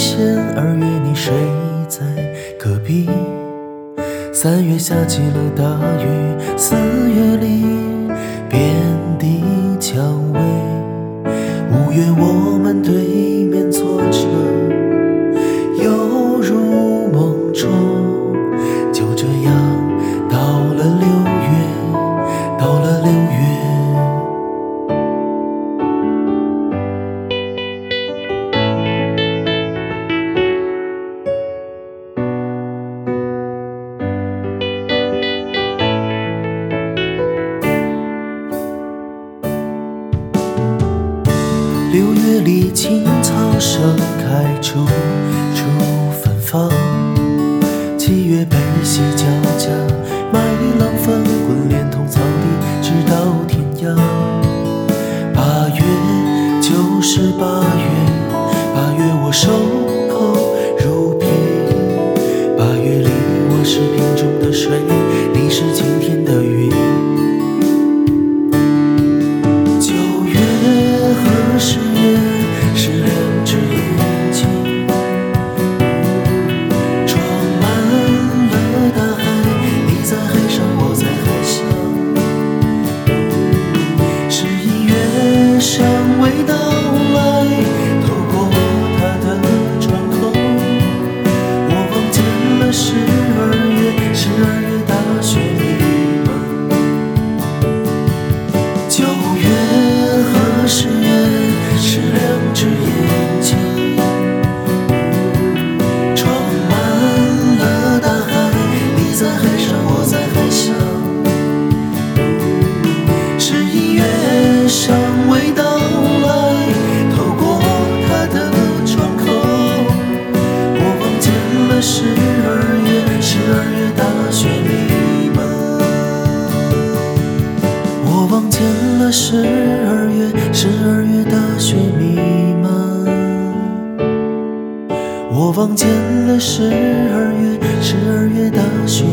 二月你睡在隔壁，三月下起了大雨，四月六月里，青草盛开处处芬芳。七月悲喜交加，麦浪翻滚，连同草地，直到天涯。八月就是八月，八月我守十二月十二月大雪弥漫。我望见了十二月十二月大雪